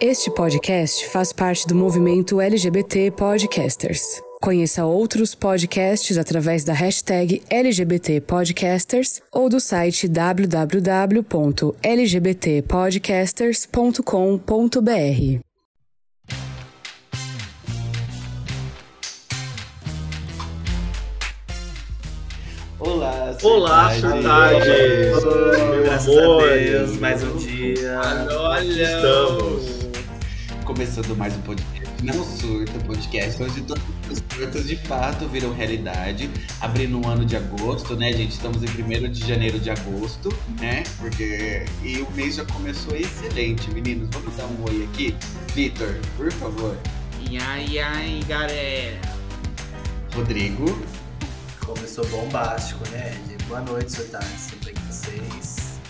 Este podcast faz parte do movimento LGBT Podcasters. Conheça outros podcasts através da hashtag LGBT Podcasters ou do site www.lgbtpodcasters.com.br. Olá, Olá, surtades! Meu Graças amor! a Deus, mais um dia. Olha! Estamos! Começando mais um podcast. Não surta podcast, onde todos os surtos de fato viram realidade. Abrindo um ano de agosto, né, gente? Estamos em 1 de janeiro de agosto, né? Porque. E o mês já começou excelente, meninos. Vamos dar um oi aqui? Vitor, por favor. Ai, ai, galera. Rodrigo. Começou bombástico, né? Boa noite, surtados. Tudo bem com vocês?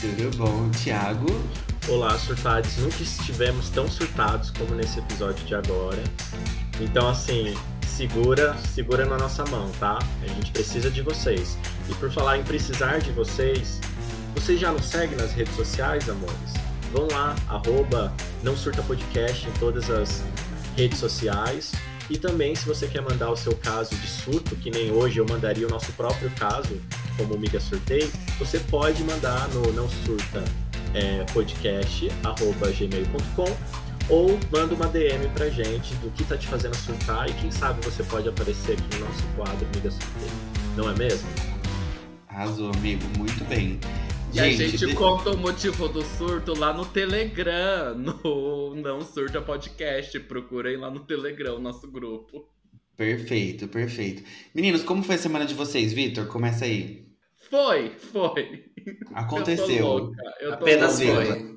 Tudo bom? Thiago. Olá, surtades! Nunca estivemos tão surtados como nesse episódio de agora. Então, assim, segura, segura na nossa mão, tá? A gente precisa de vocês. E por falar em precisar de vocês, vocês já nos seguem nas redes sociais, amores? Vão lá, arroba não surta podcast em todas as redes sociais. E também, se você quer mandar o seu caso de surto, que nem hoje eu mandaria o nosso próprio caso, como Miga Surtei, você pode mandar no não surta é, podcast arroba gmail.com ou manda uma DM pra gente do que tá te fazendo surtar e quem sabe você pode aparecer aqui no nosso quadro Miga Surtei. Não é mesmo? Arrasou, amigo. Muito bem. E a gente de- conta o motivo do surto lá no Telegram, no Não Surta Podcast. Procurem lá no Telegram, o nosso grupo. Perfeito, perfeito. Meninos, como foi a semana de vocês, Vitor? Começa aí. Foi, foi. Eu tô Aconteceu. louca. Eu tô Apenas louca. foi.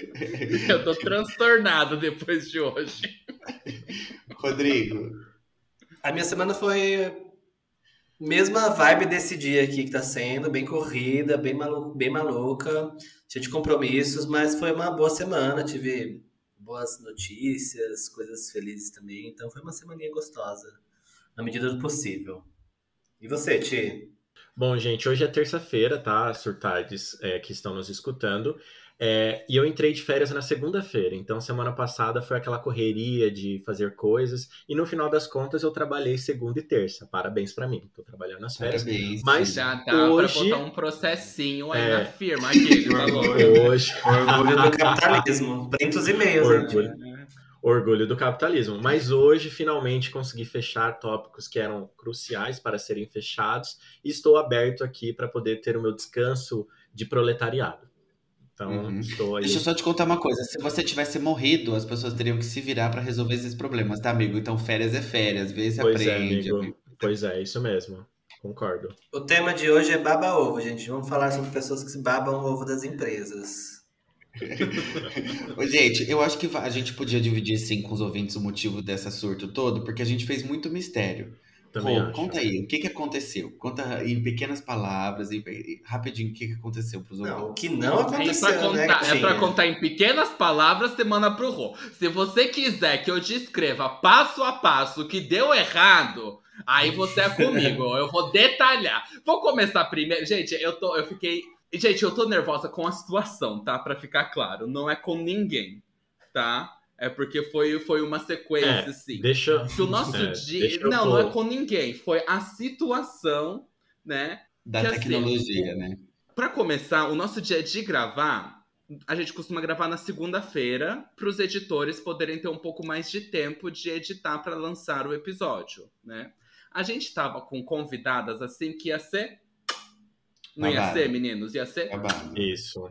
Eu tô transtornado depois de hoje. Rodrigo. A minha semana foi mesma vibe desse dia aqui que tá sendo, bem corrida, bem, malu bem maluca, cheia de compromissos, mas foi uma boa semana, tive boas notícias, coisas felizes também, então foi uma semaninha gostosa, na medida do possível. E você, Ti? Bom, gente, hoje é terça-feira, tá? Surtades é, que estão nos escutando. É, e eu entrei de férias na segunda-feira, então semana passada foi aquela correria de fazer coisas, e no final das contas eu trabalhei segunda e terça. Parabéns pra mim, tô trabalhando nas férias. Parabéns. Mas Já dá hoje- pra botar um processinho aí É. na firma aqui, tá louco? Hoje, Orgulho do capitalismo, printos e meios, Orgulho. gente. Orgulho do capitalismo. Mas hoje finalmente consegui fechar tópicos que eram cruciais para serem fechados, e estou aberto aqui para poder ter o meu descanso de proletariado. Então, Uhum. estou aí. Deixa eu só te contar uma coisa. Se você tivesse morrido, as pessoas teriam que se virar pra resolver esses problemas, tá, amigo? Então, férias é férias. Vê se Pois é, aprende. amigo. Pois é, isso mesmo. Concordo. O tema de hoje é baba-ovo, gente. Vamos falar sobre pessoas que se babam o ovo das empresas. Gente, eu acho que a gente podia dividir sim com os ouvintes o motivo dessa surto todo, porque a gente fez muito mistério. Também acho. conta aí, o que que aconteceu? Conta em pequenas palavras, em rapidinho, o que que aconteceu pros Não, o ouvintes. que não É pra, aconteceu, né, contar, é Ti? pra contar em pequenas palavras, você manda pro Rô. Se você quiser que eu descreva passo a passo o que deu errado, aí você é comigo. eu vou detalhar. Vou começar primeiro. Gente, eu tô. Eu fiquei. Gente, eu tô nervosa com a situação, tá? Pra ficar claro. Não é com ninguém, tá? É porque foi, foi uma sequência, É, assim. Deixa. Que o nosso é, dia. Não, pôr- não é com ninguém. Foi a situação, né? Da que assim, tecnologia, né? Pra começar, o nosso dia de gravar, a gente costuma gravar na segunda-feira, para os editores poderem ter um pouco mais de tempo de editar para lançar o episódio, né? A gente tava com convidadas assim que ia ser. Não ia ser, meninos? Ia ser Acabado. Isso.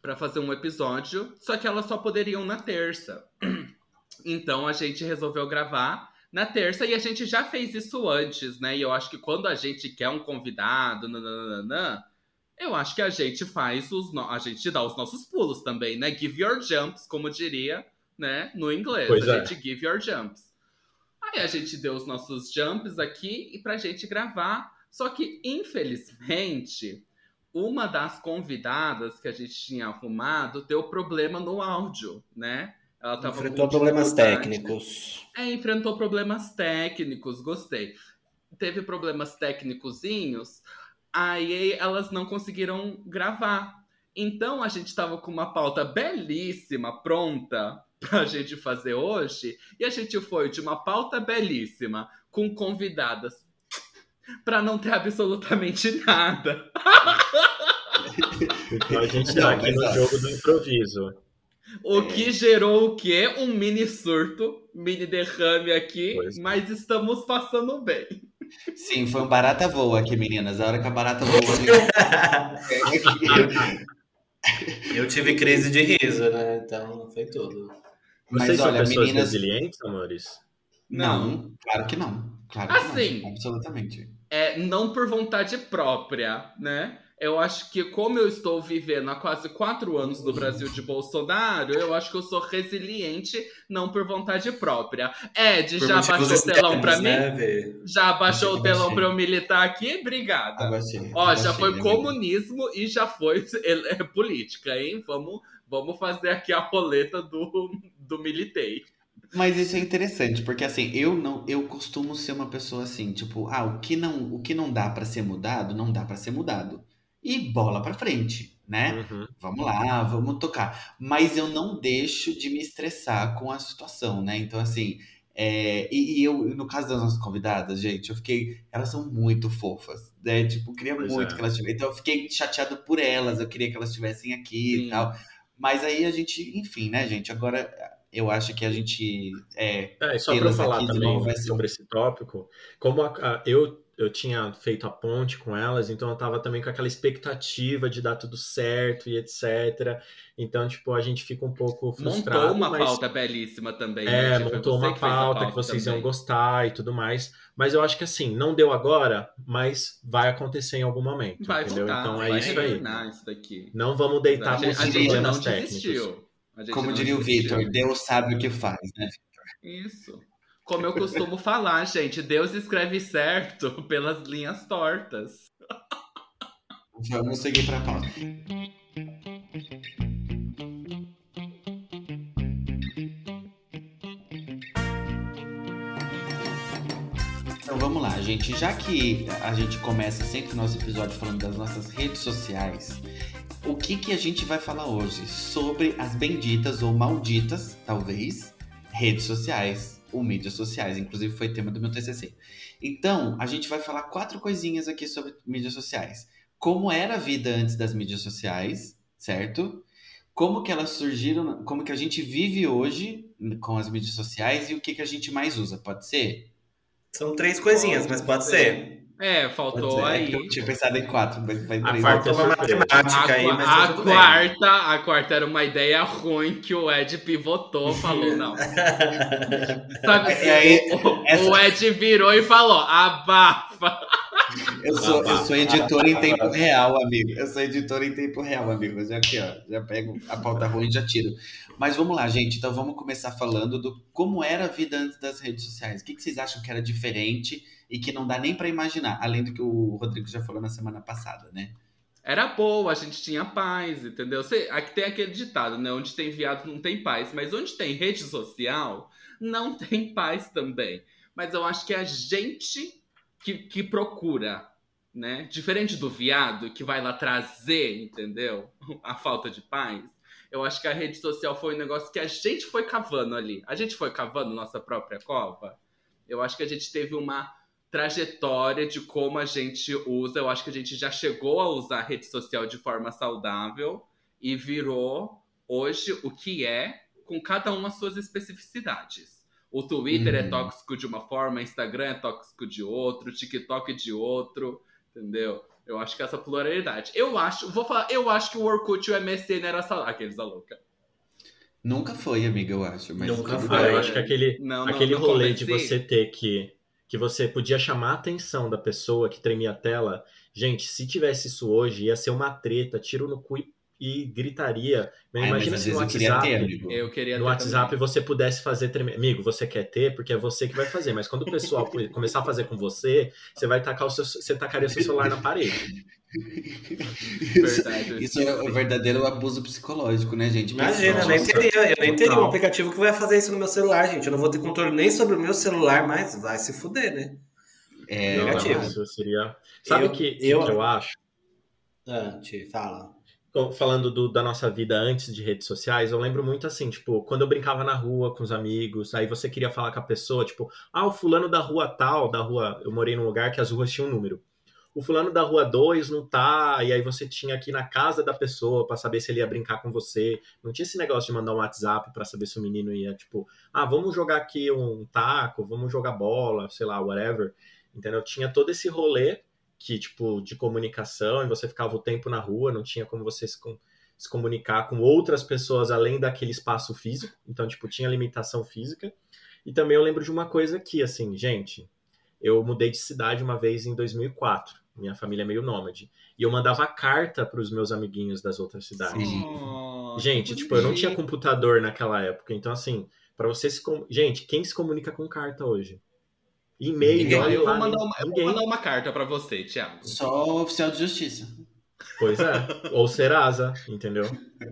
para fazer um episódio, só que elas só poderiam na terça. Então a gente resolveu gravar na terça e a gente já fez isso antes, né? E eu acho que quando a gente quer um convidado, nananana, eu acho que a gente faz os no... a gente dá os nossos pulos também, né? Give your jumps, como diria, né, no inglês. Pois a é. gente give your jumps. Aí a gente deu os nossos jumps aqui e pra gente gravar. Só que, infelizmente, uma das convidadas que a gente tinha arrumado deu problema no áudio, né? Ela tava Enfrentou problemas técnicos. É, enfrentou problemas técnicos, gostei. Teve problemas técnicozinhos, aí elas não conseguiram gravar. Então a gente tava com uma pauta belíssima pronta pra gente fazer hoje, e a gente foi de uma pauta belíssima com convidadas pra não ter absolutamente nada. Então a gente Não, tá aqui no jogo do improviso. O que gerou o quê? Um mini surto, mini derrame aqui, Pois é. mas estamos passando bem. Sim, foi um barata voa aqui, meninas. A hora que a barata voa, gente... Eu tive crise de riso, né? Então foi tudo. Mas Vocês olha, são pessoas meninas. resilientes, amores? Não, claro que não. Claro que Assim. não. Absolutamente. É, não por vontade própria, né? Eu acho que como eu estou vivendo há quase quatro anos no Brasil de Bolsonaro, eu acho que eu sou resiliente, não por vontade própria. Ed, Por já motivos baixou o telão pra mim? né? Já baixou o telão pra eu militar aqui? Obrigada. Abaixei, Ó, já abaixei, foi né, comunismo e já foi é, política, hein? Vamos, vamos fazer aqui a roleta do, do militei. Mas isso é interessante, porque assim, eu não, eu costumo ser uma pessoa assim, tipo, ah, o que não, o que não dá pra ser mudado, não dá pra ser mudado. E bola pra frente, né? Uhum. Vamos lá, vamos tocar. Mas eu não deixo de me estressar com a situação, né? Então, assim, é, e, e eu, no caso das nossas convidadas, gente, eu fiquei. Elas são muito fofas, né? Tipo, queria Pois muito é. que elas tivessem. Então, eu fiquei chateado por elas, eu queria que elas estivessem aqui Sim. e tal. Mas aí a gente, enfim, né, gente? Agora eu acho que a gente. É, É, só para falar também sobre esse tópico, como a- a- eu, eu tinha feito a ponte com elas, então eu tava também com aquela expectativa de dar tudo certo e etc. Então, tipo, a gente fica um pouco frustrado. Montou uma mas- pauta belíssima também. É, né? Foi montou uma que fez a pauta que vocês iam também. gostar e tudo mais. Mas eu acho que assim, não deu agora, mas vai acontecer em algum momento. Vai entendeu? voltar, então vai é isso aí. isso daqui. Não vamos deitar a gente, a gente problemas não técnicos. desistiu. A como diria o. Vitor, Deus sabe o que faz, né? Isso. Como eu costumo falar, gente, Deus escreve certo pelas linhas tortas. Vamos seguir pra pauta. Então vamos lá, gente. Já que a gente começa sempre o nosso episódio falando das nossas redes sociais, o que, que a gente vai falar hoje? Sobre as benditas ou malditas, talvez, redes sociais ou mídias sociais. Inclusive foi tema do meu TCC. Então, a gente vai falar quatro coisinhas aqui sobre mídias sociais. Como era a vida antes das mídias sociais, certo? Como que elas surgiram, como que a gente vive hoje com as mídias sociais e o que, que a gente mais usa, pode ser? São três coisinhas, mas pode ser. É, faltou. É aí. tinha pensado em quatro, mas vai A Faltou uma surpresa. matemática A, aí, mas a tudo bem. quarta, a quarta era uma ideia ruim que o Ed pivotou, falou, não. Sabe, E aí, o, o- essa- o Ed virou e falou, abafa. Eu sou, eu sou editor em tempo real, amigo. Eu sou editor em tempo real, amigo. Já aqui, ó, já pego a pauta ruim e já tiro. Mas vamos lá, gente. Então vamos começar falando do como era a vida antes das redes sociais. O que, que vocês acham que era diferente e que não dá nem pra imaginar, além do que o Rodrigo já falou na semana passada, né? Era boa, a gente tinha paz, entendeu? Você, aqui tem aquele ditado, né? Onde tem viado não tem paz. Mas onde tem rede social, não tem paz também. Mas eu acho que a gente que, que procura, né? Diferente do viado que vai lá trazer, entendeu? A falta de paz. Eu acho que a rede social foi um negócio que a gente foi cavando ali. A gente foi cavando nossa própria cova. Eu acho que a gente teve uma trajetória de como a gente usa. Eu acho que a gente já chegou a usar a rede social de forma saudável e virou hoje o que é, com cada uma as suas especificidades. O Twitter é Uhum. tóxico de uma forma, o Instagram é tóxico de outro, o TikTok de outro, entendeu? Eu acho que essa pluralidade. Eu acho, vou falar, eu acho que o Orkut e o MSN era saudável. Aqueles da louca. Nunca foi, amiga, eu acho. Mas Nunca foi. Ah, eu acho que aquele, Não, não, aquele não rolê de você ter que. Que você podia chamar a atenção da pessoa que tremia a tela. Gente, se tivesse isso hoje, ia ser uma treta, tiro no cu e, e gritaria. Ai, imagina se no vezes eu queria WhatsApp. ter, amigo. Eu queria no WhatsApp também. você pudesse fazer tremer. Amigo, você quer ter porque é você que vai fazer. Mas quando o pessoal começar a fazer com você, você vai tacar o seu, você tacaria o seu celular na parede. Verdade. Isso é o verdadeiro abuso psicológico, né, gente? Imagina, eu nem teria, eu nem teria um aplicativo que vai fazer isso no meu celular, gente. Eu não vou ter controle nem sobre o meu celular, mas vai se fuder, né? É, Não, Negativo. não, isso seria. Sabe o que, eu- que eu acho? Ah, te fala. Falando do, da nossa vida antes de redes sociais, eu lembro muito assim, tipo, quando eu brincava na rua com os amigos, aí você queria falar com a pessoa, tipo, ah, o fulano da rua tal, da rua, eu morei num lugar que as ruas tinham um número. O fulano da rua 2 não tá, e aí você tinha aqui na casa da pessoa para saber se ele ia brincar com você. Não tinha esse negócio de mandar um WhatsApp para saber se o menino ia, tipo, ah, vamos jogar aqui um taco, vamos jogar bola, sei lá, whatever. Entendeu? Tinha todo esse rolê que, tipo, de comunicação, e você ficava o tempo na rua, não tinha como você se, se comunicar com outras pessoas além daquele espaço físico, então, tipo, tinha limitação física. E também eu lembro de uma coisa aqui, assim, gente, eu mudei de cidade uma vez em 2004, minha família é meio nômade, e eu mandava carta para os meus amiguinhos das outras cidades. Oh, gente, tipo, eu não tinha computador naquela época, então, assim, para você se... Gente, quem se comunica com carta hoje? E-mail, olha eu, vou lá, mandar uma, eu vou mandar uma carta pra você, Thiago. Só o oficial de justiça. Pois é. Ou Serasa, entendeu?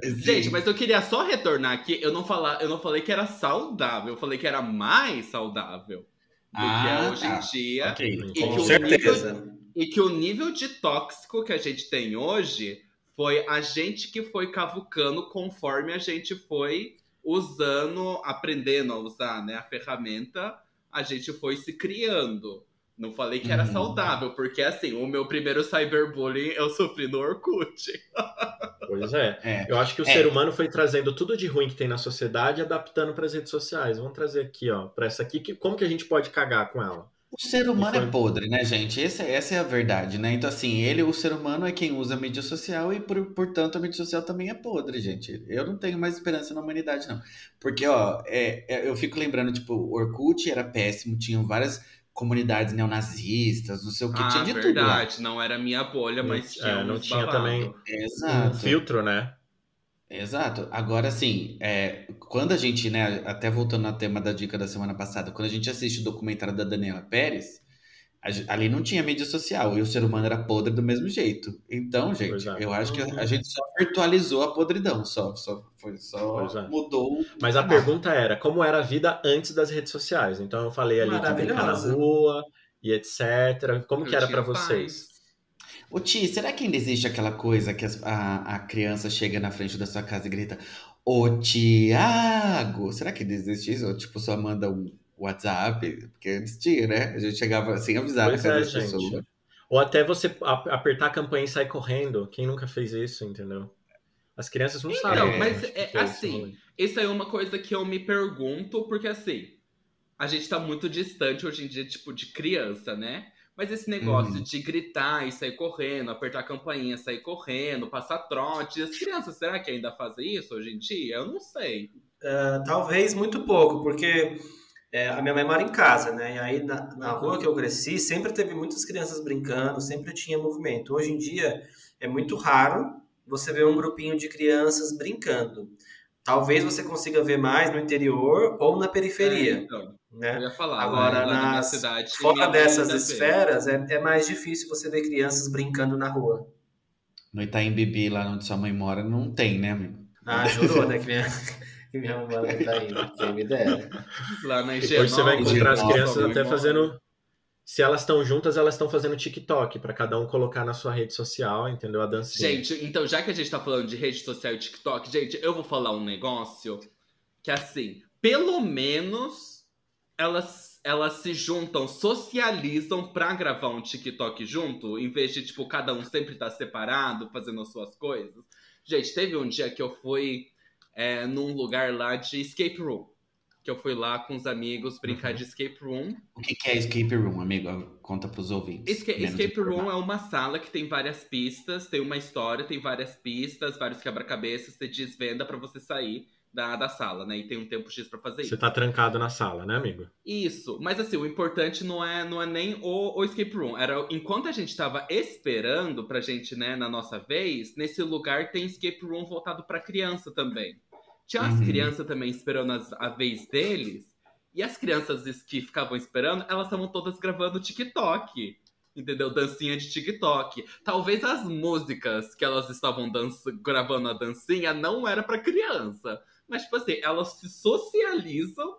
Gente, mas eu queria só retornar aqui. Eu não, falar, eu não falei que era saudável, eu falei que era mais saudável do Ah, que é hoje tá. em dia. Ok. E que Com o certeza. nível- e que o nível de tóxico que a gente tem hoje foi a gente que foi cavucando conforme a gente foi usando, aprendendo a usar né, a ferramenta, a gente foi se criando. Não falei que era Uhum. saudável, porque assim, o meu primeiro cyberbullying eu sofri no Orkut. Pois é. É. Eu acho que o É. ser humano foi trazendo tudo de ruim que tem na sociedade e adaptando para as redes sociais. Vamos trazer aqui, ó, para essa aqui. Que, como que a gente pode cagar com ela? O ser humano foi- é podre, né, gente? Essa, essa é a verdade, né? Então, assim, ele, o ser humano, é quem usa a mídia social e, por, portanto, a mídia social também é podre, gente. Eu não tenho mais esperança na humanidade, não. Porque, ó, é, é- eu fico lembrando, tipo, o Orkut era péssimo, tinham várias comunidades neonazistas, não sei o que, ah, tinha de tudo lá. verdade, não era minha bolha, Não- mas tinha é, não uns tinha babado. também- Um Exato. filtro, né? Exato. Agora, assim, é, quando a gente, né, até voltando ao tema da dica da semana passada, quando a gente assiste o documentário da Daniela Pérez, a ali não tinha mídia social e o ser humano era podre do mesmo jeito. Então, gente, é. eu acho que Uhum. a gente só virtualizou a podridão, só, só, foi, só é. mudou. o Mas a pergunta era, como era a vida antes das redes sociais? Então eu falei ali de brincar na rua e etc. Como que Eu era tinha para vocês? paz. Ô Ti, será que ainda existe aquela coisa que as- a, a criança chega na frente da sua casa e grita Ô Tiago? Será que ainda existe isso? Ou tipo, só manda um WhatsApp? Porque antes tinha, né? A gente chegava assim, avisava Pois a casa é, das pessoas. gente. Ou até você a- apertar a campanha e sair correndo. Quem nunca fez isso, entendeu? As crianças não Então, sabem. mas né, é que esse assim, rolê. Isso aí é uma coisa que eu me pergunto, porque assim, a gente tá muito distante hoje em dia, tipo, de criança, né? Mas esse negócio Uhum. de gritar e sair correndo, apertar a campainha, sair correndo, passar trote, as crianças, será que ainda fazem isso hoje em dia? Eu não sei. Ah, talvez muito pouco, porque é, a minha mãe mora em casa, né? E aí na, na Uhum. rua que eu cresci, sempre teve muitas crianças brincando, sempre tinha movimento. Hoje em dia é muito raro você ver um grupinho de crianças brincando. Talvez você consiga ver mais no interior ou na É, periferia, então, eu né? ia falar, Agora, lá, lá na nas- cidade. Fora dessas esferas, é, é mais difícil você ver crianças brincando na rua. No Itaim Bibi, lá onde sua mãe mora, não tem, né, amigo? Ah, jurou, né? Que minha, que minha mãe tá aí. Quem me dera. Lá na Depois você vai encontrar as crianças até mora. fazendo. Se elas estão juntas, elas estão fazendo TikTok para cada um colocar na sua rede social, entendeu? A dancinha. Gente, então já que a gente tá falando de rede social e TikTok, gente, eu vou falar um negócio que assim, pelo menos elas, elas se juntam, socializam pra gravar um TikTok junto, em vez de, tipo, cada um sempre estar separado, fazendo as suas coisas. Gente, teve um dia que eu fui é, num lugar lá de escape room. Que eu fui lá com os amigos brincar Uhum. de escape room. O que que é escape room, amigo? Conta pros ouvintes. Esca- escape room é uma sala que tem várias pistas, tem uma história, tem várias pistas, vários quebra-cabeças, você desvenda pra você sair da, da sala, né? E tem um tempo X pra fazer Você isso. tá trancado na sala, né, amigo? Isso, mas assim, o importante não é, não é nem o, o escape room. Era enquanto a gente tava esperando pra gente, né, na nossa vez, nesse lugar tem escape room voltado pra criança também. Tinha umas Uhum. crianças também esperando as- a vez deles, e as crianças que ficavam esperando, elas estavam todas gravando TikTok. Entendeu? Dancinha de TikTok. Talvez as músicas que elas estavam gravando a dancinha não era pra criança. Mas, tipo assim, elas se socializam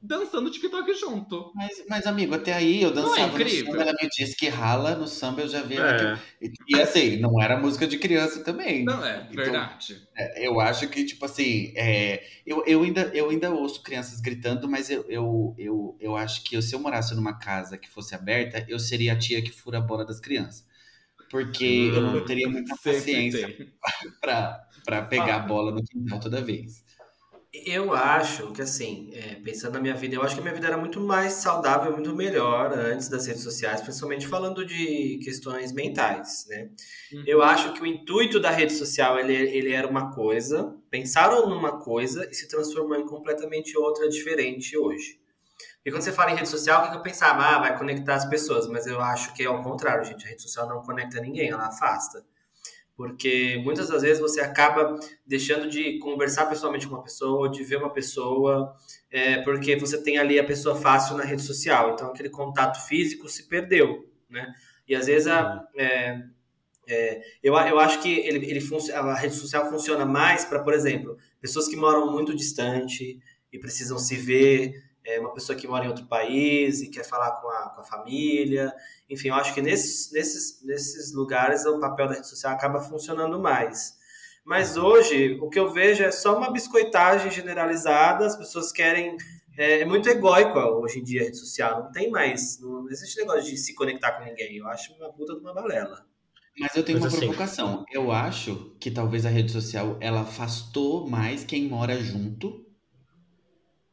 dançando TikTok junto. Mas, mas, amigo, até aí eu dançava Não é no samba, ela me disse que rala no samba, eu já vi. É. E, e assim, não era música de criança também. Não é, Então, verdade. é, eu acho que, tipo assim, é, eu, eu, ainda, eu ainda ouço crianças gritando, mas eu, eu, eu, eu acho que se eu morasse numa casa que fosse aberta, eu seria a tia que fura a bola das crianças. Porque eu não teria muita Sempre paciência pra pegar a bola no quintal toda vez. Eu acho que, assim, é, pensando na minha vida, eu acho que a minha vida era muito mais saudável, muito melhor antes das redes sociais, principalmente falando de questões mentais, né? Uhum. Eu acho que o intuito da rede social, ele, ele era uma coisa, pensaram numa coisa e se transformou em completamente outra, diferente hoje. E quando você fala em rede social, o que eu pensava? Ah, vai conectar as pessoas, mas eu acho que é ao contrário, gente. A rede social não conecta ninguém, ela afasta. Porque muitas das vezes você acaba deixando de conversar pessoalmente com uma pessoa, de ver uma pessoa, é, porque você tem ali a pessoa fácil na rede social. Então aquele contato físico se perdeu, né? E às vezes a, é, é, eu, eu acho que ele, ele a rede social funciona mais para, por exemplo, pessoas que moram muito distante e precisam se ver, é, uma pessoa que mora em outro país e quer falar com a, com a família. Enfim, eu acho que nesses, nesses, nesses lugares o papel da rede social acaba funcionando mais. Mas hoje, o que eu vejo é só uma biscoitagem generalizada, as pessoas querem. É, é muito egóico hoje em dia a rede social, não tem mais. Não existe negócio de se conectar com ninguém. Eu acho uma puta de uma balela. Mas eu tenho Mas uma assim- provocação. Eu acho que talvez a rede social ela afastou mais quem mora junto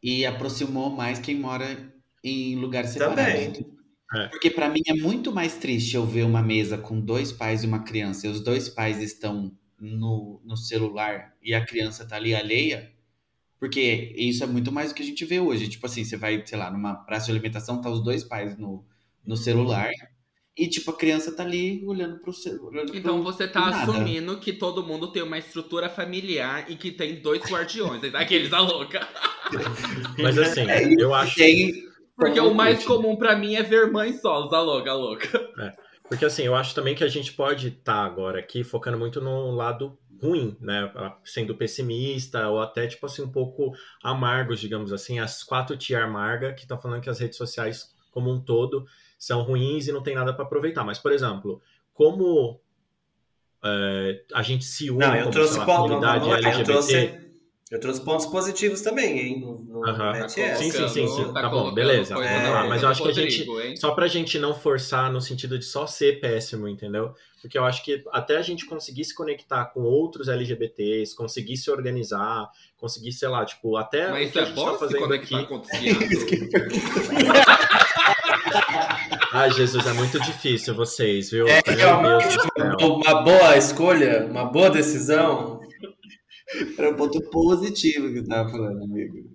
e aproximou mais quem mora em lugares separados. Também. É. Porque pra mim é muito mais triste eu ver uma mesa com dois pais e uma criança e os dois pais estão no, no celular e a criança tá ali alheia. Porque isso é muito mais do que a gente vê hoje. Tipo assim, você vai, sei lá, numa praça de alimentação, tá os dois pais no, no celular e, tipo, a criança tá ali olhando pro celular. Então você tá assumindo que todo mundo tem uma estrutura familiar e que tem dois guardiões. Aqueles a louca. Mas assim, É, eu acho. Tem Porque como o mais curte. comum pra mim é ver mãe solos, a louca, a louca. Porque assim, eu acho também que a gente pode estar agora aqui focando muito no lado ruim, né? Sendo pessimista ou até, tipo assim, um pouco amargos, digamos assim. As quatro tia amarga que estão falando que as redes sociais, como um todo, são ruins e não tem nada para aproveitar. Mas, por exemplo, como é, a gente se une Não, eu como trouxe lá, ponto- comunidade não, não, eu LGBT... trouxe- Eu trouxe pontos positivos também, hein? No, no Aham. net Tá. Sim, sim, sim, sim. colocando- Tá bom, beleza. É, na mas boca eu acho que a gente- hein? Só pra gente não forçar no sentido de só ser péssimo, entendeu? Porque eu acho que até a gente conseguir se conectar com outros LGBTs, conseguir se organizar, conseguir, sei lá, tipo, até Mas o isso é gente bom tá se conectar aqui. com outros viados? Ai, Jesus, é muito difícil vocês, viu? É, Meu realmente, céu. uma boa escolha, uma boa decisão. Era um ponto positivo que eu tava falando, amigo.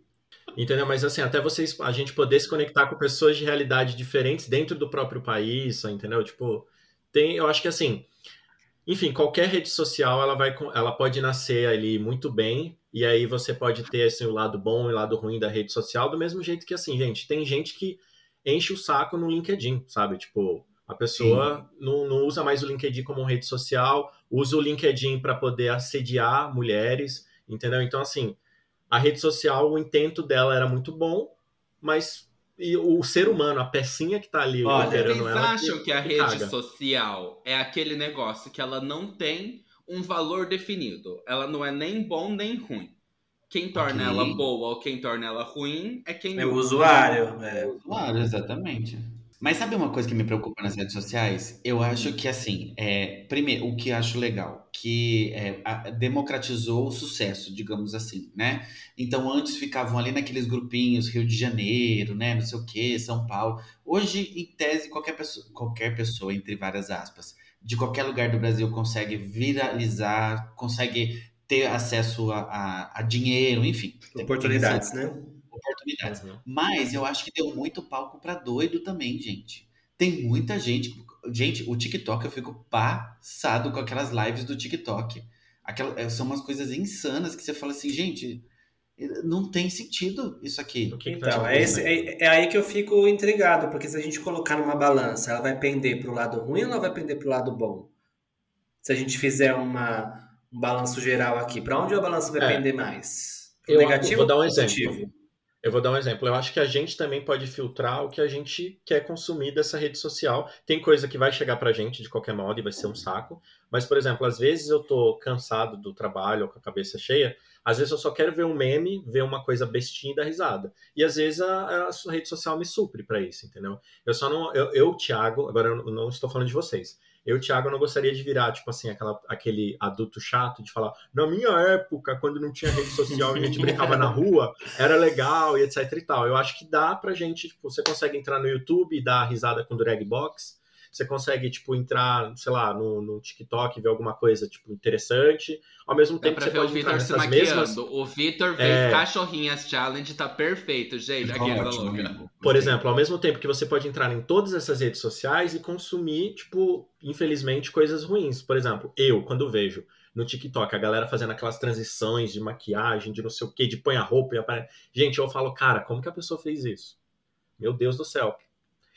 Entendeu? Mas assim, até vocês, a gente poder se conectar com pessoas de realidade diferentes dentro do próprio país, entendeu? Tipo, tem, eu acho que assim, enfim, qualquer rede social ela vai, ela pode nascer ali muito bem e aí você pode ter assim o lado bom e o lado ruim da rede social do mesmo jeito que assim, gente, tem gente que enche o saco no LinkedIn, sabe? Tipo, a pessoa não, não usa mais o LinkedIn como rede social, usa o LinkedIn para poder assediar mulheres, entendeu? Então assim, a rede social, o intento dela era muito bom, mas e o ser humano, a pecinha que tá ali Olha, Vocês ela. acham que a que rede caga. social é aquele negócio que ela não tem um valor definido? Ela não é nem bom nem ruim. Quem torna ela boa ou quem torna ela ruim é quem É o usuário. É. Claro, exatamente. Mas sabe uma coisa que me preocupa nas redes sociais? Eu acho que, assim, é, primeiro, o que eu acho legal, que é, a- democratizou o sucesso, digamos assim, né? Então, antes ficavam ali naqueles grupinhos, Rio de Janeiro, né? Não sei o quê, São Paulo. Hoje, em tese, qualquer pessoa, qualquer pessoa, entre várias aspas, de qualquer lugar do Brasil consegue viralizar, consegue ter acesso a, a- a dinheiro, enfim. Oportunidades, né? Oportunidades. Uhum. Mas eu acho que deu muito palco pra doido também, gente. Tem muita gente. Gente, o TikTok eu fico passado com aquelas lives do TikTok. Aquela, é, são umas coisas insanas que você fala assim, gente, não tem sentido isso aqui. O que tá Então, é, esse- é- é aí que eu fico intrigado, porque se a gente colocar numa balança, ela vai pender pro lado ruim ou ela vai pender pro lado bom? Se a gente fizer uma, um balanço geral aqui, pra onde a balança vai É. pender mais? Pro Eu negativo vou dar um exemplo. Eu vou dar um exemplo. Eu acho que a gente também pode filtrar o que a gente quer consumir dessa rede social. Tem coisa que vai chegar pra gente de qualquer modo e vai ser um saco. Mas, por exemplo, às vezes eu tô cansado do trabalho ou com a cabeça cheia. Às vezes eu só quero ver um meme, ver uma coisa bestinha e dar risada. E às vezes a, a rede social me supre para isso, entendeu? Eu só não. Eu, eu Thiago, agora eu não estou falando de vocês. Eu, Thiago, não gostaria de virar, tipo assim, aquela, aquele adulto chato de falar, na minha época, quando não tinha rede social e a gente brincava na rua, era legal e etc e tal. Eu acho que dá pra gente, tipo, você consegue entrar no YouTube e dar risada com drag box, você consegue, tipo, entrar, sei lá, no, no TikTok e ver alguma coisa, tipo, interessante. Ao mesmo tempo que você pode o Vitor se maquiando. Mesmas... O Vitor fez é... cachorrinhas challenge, tá perfeito, gente. Aqui é louca. Por exemplo, ao mesmo tempo que você pode entrar em todas essas redes sociais e consumir, tipo, infelizmente, coisas ruins. Por exemplo, eu, quando vejo no TikTok, a galera fazendo aquelas transições de maquiagem, de não sei o que, de põe a roupa e aparece. Gente, eu falo, cara, como que a pessoa fez isso? Meu Deus do céu.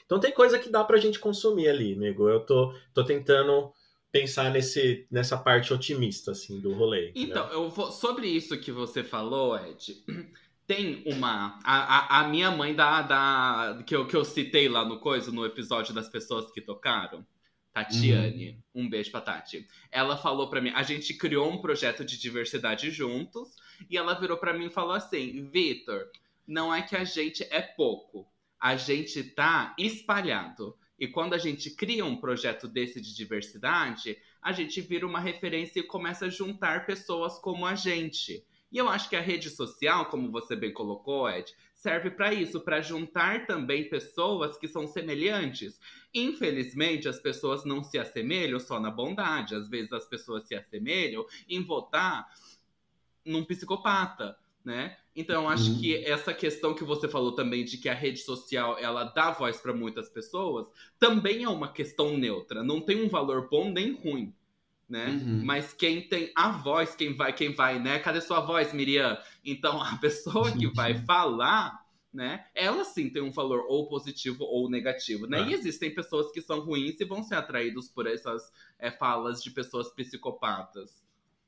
Então tem coisa que dá pra gente consumir ali, amigo. Eu tô, tô tentando pensar nesse, nessa parte otimista, assim, do rolê. Então, eu vou, sobre isso que você falou, Ed, tem uma. A, a, a minha mãe da, da. que, eu, que eu citei lá no coisa, no episódio das pessoas que tocaram. Tatiane, uhum. um beijo pra Tati. Ela falou para mim, a gente criou um projeto de diversidade juntos, e ela virou para mim e falou assim: Vitor, não é que a gente é pouco, a gente tá espalhado. E quando a gente cria um projeto desse de diversidade, a gente vira uma referência e começa a juntar pessoas como a gente. E eu acho que a rede social, como você bem colocou, Ed, serve para isso, para juntar também pessoas que são semelhantes. Infelizmente, as pessoas não se assemelham só na bondade. Às vezes as pessoas se assemelham em votar num psicopata né? Então acho uhum. que essa questão que você falou também de que a rede social ela dá voz para muitas pessoas também é uma questão neutra, não tem um valor bom nem ruim, né? Uhum. Mas quem tem a voz, quem vai, quem vai, né? Cadê sua voz, Miriam? Então a pessoa que vai falar né? Ela sim tem um valor ou positivo ou negativo, né? Ah. E existem pessoas que são ruins e vão ser atraídos por essas é, falas de pessoas psicopatas.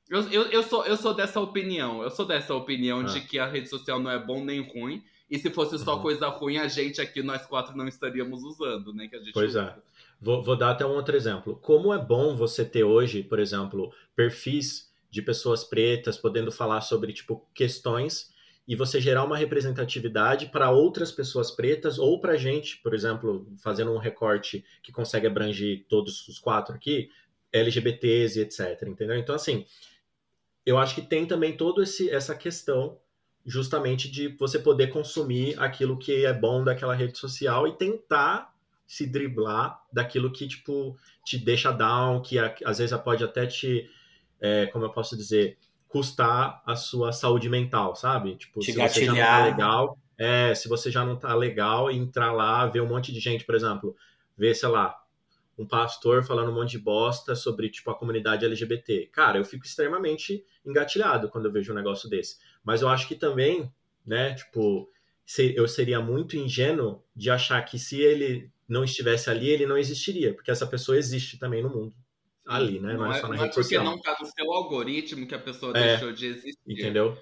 Eu, eu, eu, sou, eu sou dessa opinião. Eu sou dessa opinião ah. de que a rede social não é bom nem ruim. E se fosse só uhum. coisa ruim, a gente aqui, nós quatro, não estaríamos usando, né? Que a gente pois é. usa. é. Vou, vou dar até um outro exemplo. Como é bom você ter hoje, por exemplo, perfis de pessoas pretas podendo falar sobre, tipo, questões e você gerar uma representatividade para outras pessoas pretas ou para gente, por exemplo, fazendo um recorte que consegue abranger todos os quatro aqui, LGBTs e etc, entendeu? Então, assim, eu acho que tem também toda essa questão justamente de você poder consumir aquilo que é bom daquela rede social e tentar se driblar daquilo que, tipo, te deixa down, que às vezes pode até te, é, como eu posso dizer, custar a sua saúde mental, sabe? Tipo, te se gatilhar. você já não tá legal, é, se você já não tá legal, entrar lá, ver um monte de gente, por exemplo, ver, sei lá, um pastor falando um monte de bosta sobre, tipo, a comunidade LGBT. Cara, eu fico extremamente engatilhado quando eu vejo um negócio desse. Mas eu acho que também, né, tipo, eu seria muito ingênuo de achar que se ele não estivesse ali, ele não existiria, porque essa pessoa existe também no mundo. Ali, né? Não, não é, é só na não é rede é porque social. não tá no seu algoritmo que a pessoa é, deixou de existir. Entendeu?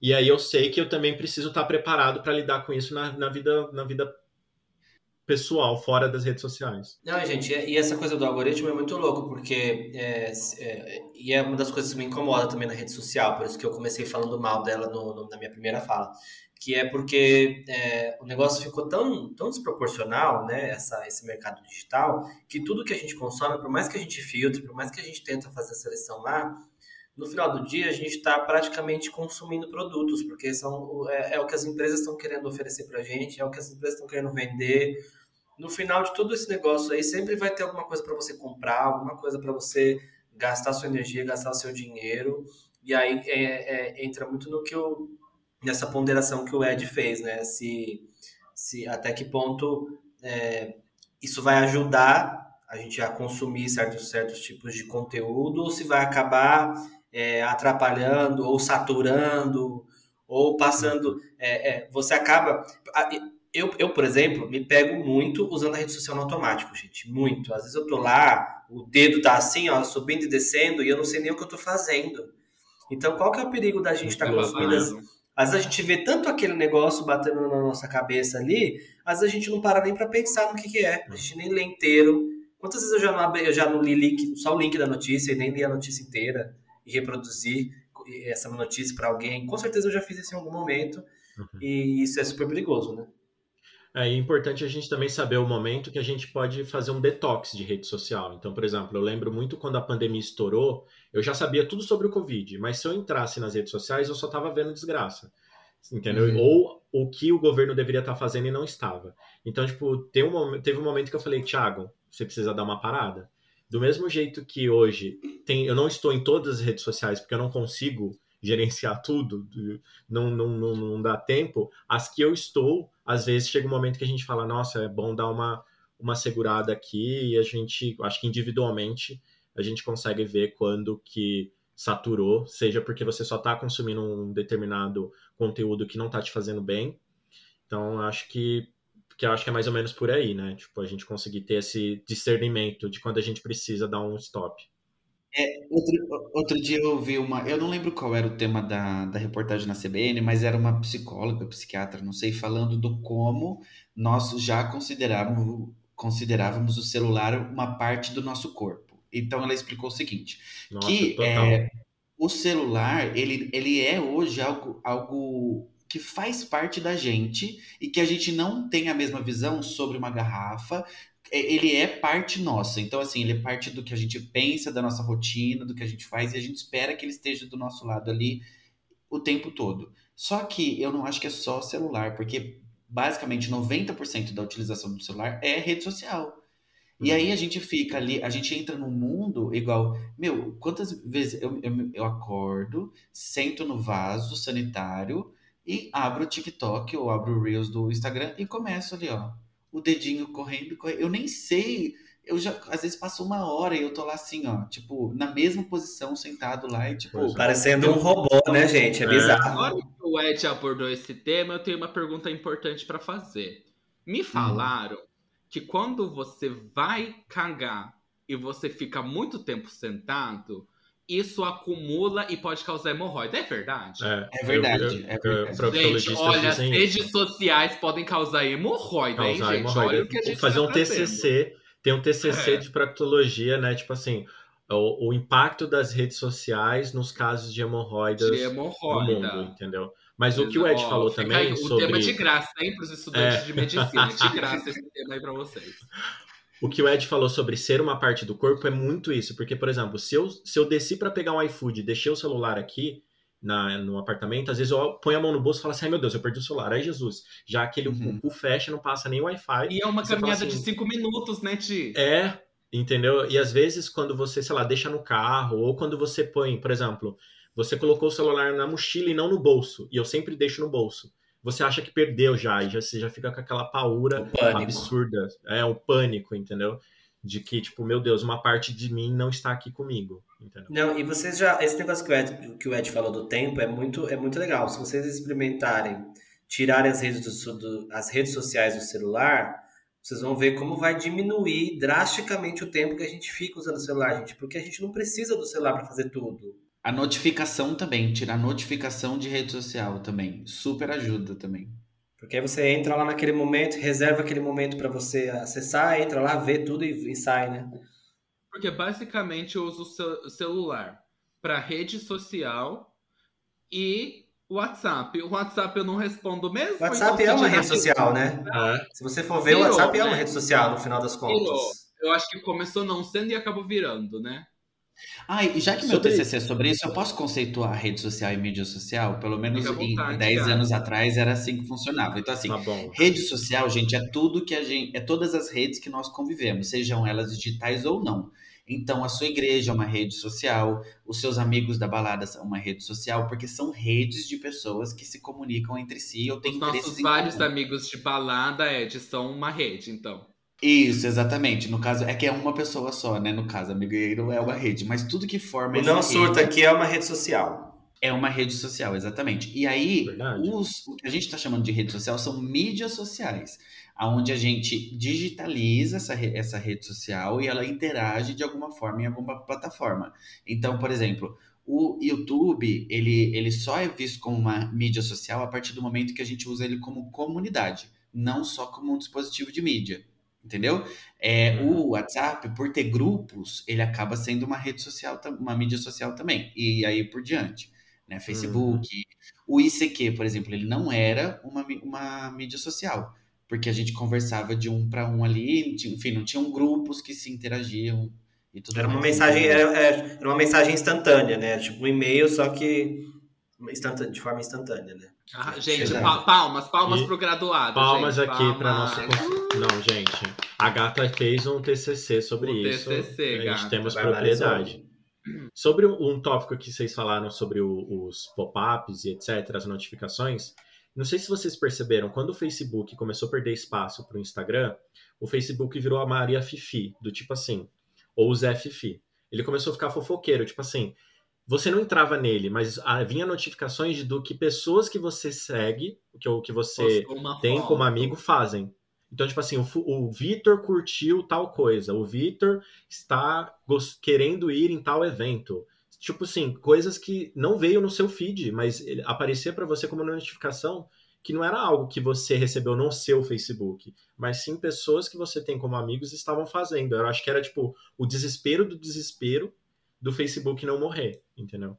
E aí eu sei que eu também preciso estar preparado para lidar com isso na, na, vida, na vida pessoal fora das redes sociais. Não, gente, e essa coisa do algoritmo é muito louco, porque é, é, e é uma das coisas que me incomoda também na rede social, por isso que eu comecei falando mal dela no, no, na minha primeira fala, que é porque é, o negócio ficou tão, tão desproporcional, né, essa, esse mercado digital, que tudo que a gente consome, por mais que a gente filtre, por mais que a gente tenta fazer a seleção lá, no final do dia a gente está praticamente consumindo produtos, porque são, é, é o que as empresas estão querendo oferecer para a gente, é o que as empresas estão querendo vender. No final de todo esse negócio aí, sempre vai ter alguma coisa para você comprar, alguma coisa para você gastar sua energia, gastar seu dinheiro. E aí é, é, entra muito no que o, nessa ponderação que o Ed fez, né? Se, se até que ponto é, isso vai ajudar a gente a consumir certos, certos tipos de conteúdo ou se vai acabar é, atrapalhando ou saturando ou passando. É, é, você acaba. Eu, eu, por exemplo, me pego muito usando a rede social no automático, gente. Muito. Às vezes eu tô lá, o dedo tá assim, ó, subindo e descendo, e eu não sei nem o que eu tô fazendo. Então, qual que é o perigo da gente estar tá consumindo as, Às vezes a gente vê tanto aquele negócio batendo na nossa cabeça ali, às vezes a gente não para nem para pensar no que, que é. A gente nem lê inteiro. Quantas vezes eu já não, abri, eu já não li link, só o link da notícia e nem li a notícia inteira e reproduzir essa notícia para alguém? Com certeza eu já fiz isso em algum momento uhum. e isso é super perigoso, né? É importante a gente também saber o momento que a gente pode fazer um detox de rede social. Então, por exemplo, eu lembro muito quando a pandemia estourou, eu já sabia tudo sobre o Covid, mas se eu entrasse nas redes sociais, eu só estava vendo desgraça. Entendeu? Uhum. Ou o que o governo deveria estar tá fazendo e não estava. Então, tipo, teve um, teve um momento que eu falei, Thiago, você precisa dar uma parada. Do mesmo jeito que hoje tem, eu não estou em todas as redes sociais porque eu não consigo gerenciar tudo, não, não, não, não dá tempo. As que eu estou, às vezes chega um momento que a gente fala, nossa, é bom dar uma, uma segurada aqui e a gente, acho que individualmente, a gente consegue ver quando que saturou, seja porque você só está consumindo um determinado conteúdo que não está te fazendo bem. Então, acho que que acho que é mais ou menos por aí, né? Tipo, a gente conseguir ter esse discernimento de quando a gente precisa dar um stop. É, outro, outro dia eu vi uma. Eu não lembro qual era o tema da, da reportagem na CBN, mas era uma psicóloga, psiquiatra, não sei, falando do como nós já considerávamos, considerávamos o celular uma parte do nosso corpo. Então ela explicou o seguinte: Nossa, que é, o celular ele, ele é hoje algo, algo que faz parte da gente e que a gente não tem a mesma visão sobre uma garrafa, é, ele é parte nossa. Então, assim, ele é parte do que a gente pensa, da nossa rotina, do que a gente faz, e a gente espera que ele esteja do nosso lado ali o tempo todo. Só que eu não acho que é só celular, porque basicamente 90% da utilização do celular é rede social. E aí a gente fica ali, a gente entra num mundo igual. Meu, quantas vezes eu, eu, eu acordo, sento no vaso sanitário e abro o TikTok ou abro o Reels do Instagram e começo ali, ó o dedinho correndo, correndo. Eu nem sei. Eu já, às vezes, passou uma hora e eu tô lá assim, ó, tipo, na mesma posição, sentado lá e, tipo. É. Parecendo um robô, né, gente? É, é. bizarro. Agora que o Ed abordou esse tema, eu tenho uma pergunta importante para fazer. Me hum. falaram hum. que quando você vai cagar e você fica muito tempo sentado, isso acumula e pode causar hemorroida. É verdade? É, é verdade. Eu, eu, é verdade. Gente, olha, as redes sociais podem causar hemorroida, causar hein, gente? Hemorroida. Olha o que a gente Fazer tá um TCC, tem um TCC é. de proctologia, né? Tipo assim, o, o, impacto das redes sociais nos casos de hemorroidas de hemorroida. no mundo, entendeu? Mas o que o Ed Ó, falou também aí, o sobre... O tema é de graça, hein, para os estudantes é. de medicina. É de graça esse tema aí para vocês. O que o Ed falou sobre ser uma parte do corpo é muito isso, porque, por exemplo, se eu, se eu desci para pegar um iFood e deixei o celular aqui na, no apartamento, às vezes eu ponho a mão no bolso e falo assim: ai meu Deus, eu perdi o celular. Ai Jesus, já aquele uhum. o, o fecha, não passa nem Wi-Fi. E é uma caminhada assim, de cinco minutos, né, Ti? É, entendeu? E às vezes quando você, sei lá, deixa no carro, ou quando você põe, por exemplo, você colocou o celular na mochila e não no bolso, e eu sempre deixo no bolso você acha que perdeu já, e já, você já fica com aquela paura absurda. É, o pânico, entendeu? De que, tipo, meu Deus, uma parte de mim não está aqui comigo, entendeu? Não, e vocês já. Esse negócio que o Ed, que o Ed falou do tempo é muito, é muito legal. Se vocês experimentarem tirarem as redes, do, do, as redes sociais do celular, vocês vão ver como vai diminuir drasticamente o tempo que a gente fica usando o celular, gente, porque a gente não precisa do celular para fazer tudo. A notificação também, tirar notificação de rede social também, super ajuda também. Porque aí você entra lá naquele momento, reserva aquele momento para você acessar, entra lá, vê tudo e, e, sai, né? Porque basicamente eu uso o celular para rede social e WhatsApp. O WhatsApp eu não respondo mesmo. WhatsApp é uma rede social, né? É. Se você for ver, o WhatsApp é uma né? rede social no final das contas. Virou. Eu acho que começou não sendo e acabou virando, né? Ah, e já que meu TCC é sobre isso, eu posso conceituar rede social e mídia social? Pelo menos vontade, em 10 cara. anos atrás era assim que funcionava. Então, assim, tá rede social, gente, é tudo que a gente. É todas as redes que nós convivemos, sejam elas digitais ou não. Então, a sua igreja é uma rede social, os seus amigos da balada são uma rede social, porque são redes de pessoas que se comunicam entre si. Eu tenho os nossos vários amigos de balada, Ed, são uma rede, então. Isso, exatamente. No caso, é que é uma pessoa só, né? No caso, amigueiro é uma rede. Mas tudo que forma. O Não Surta aqui é uma rede social. É uma rede social, exatamente. E aí, os, o que a gente está chamando de rede social são mídias sociais, onde a gente digitaliza essa, essa rede social e ela interage de alguma forma em alguma plataforma. Então, por exemplo, O YouTube, ele, ele só é visto como uma mídia social a partir do momento que a gente usa ele como comunidade, não só como um dispositivo de mídia. Entendeu? É, O WhatsApp, por ter grupos, ele acaba sendo uma rede social, uma mídia social também. E aí por diante. Né? Facebook. Uhum. O ICQ, por exemplo, ele não era uma, uma mídia social. Porque a gente conversava de um para um ali, enfim, não tinham grupos que se interagiam e tudo era mais. uma mensagem era, era uma mensagem instantânea né tipo um e-mail só que de forma instantânea né ah, gente palmas palmas e... pro graduado palmas gente, aqui para nosso não gente a gata fez um TCC sobre o isso. TCC, a gente temos propriedade. Sobre um tópico que vocês falaram sobre o, os pop-ups e etc as notificações não sei se vocês perceberam, quando o Facebook começou a perder espaço para o Instagram, o Facebook virou a Maria Fifi, do tipo assim, ou o Zé Fifi. Ele começou a ficar fofoqueiro, tipo assim, você não entrava nele, mas vinha notificações do que pessoas que você segue, que, ou que você tem foto. como amigo, fazem. Então, tipo assim, o, o Vitor curtiu tal coisa, o Vitor está querendo ir em tal evento. Tipo assim, coisas que não veio no seu feed, mas aparecia para você como notificação que não era algo que você recebeu no seu Facebook, mas sim pessoas que você tem como amigos estavam fazendo. Eu acho que era tipo o desespero do desespero do Facebook não morrer, entendeu?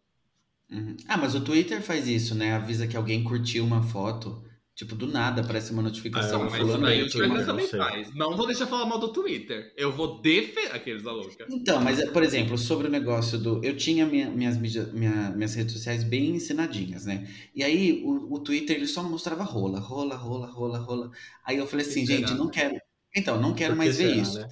Uhum. Ah, mas o Twitter faz isso, né? Avisa que alguém curtiu uma foto Tipo, do nada aparece uma notificação. Ah, mas aí o Twitter também faz. Não vou deixar falar mal do Twitter. Eu vou defender aqueles da louca. Então, mas, por exemplo, sobre o negócio do. Eu tinha minha, minhas, minha, minhas redes sociais bem ensinadinhas, né? E aí o, o Twitter ele só mostrava rola, rola, rola, rola, rola. Aí eu falei assim, que gente, será? não quero. Então, não quero mais ver isso. Né?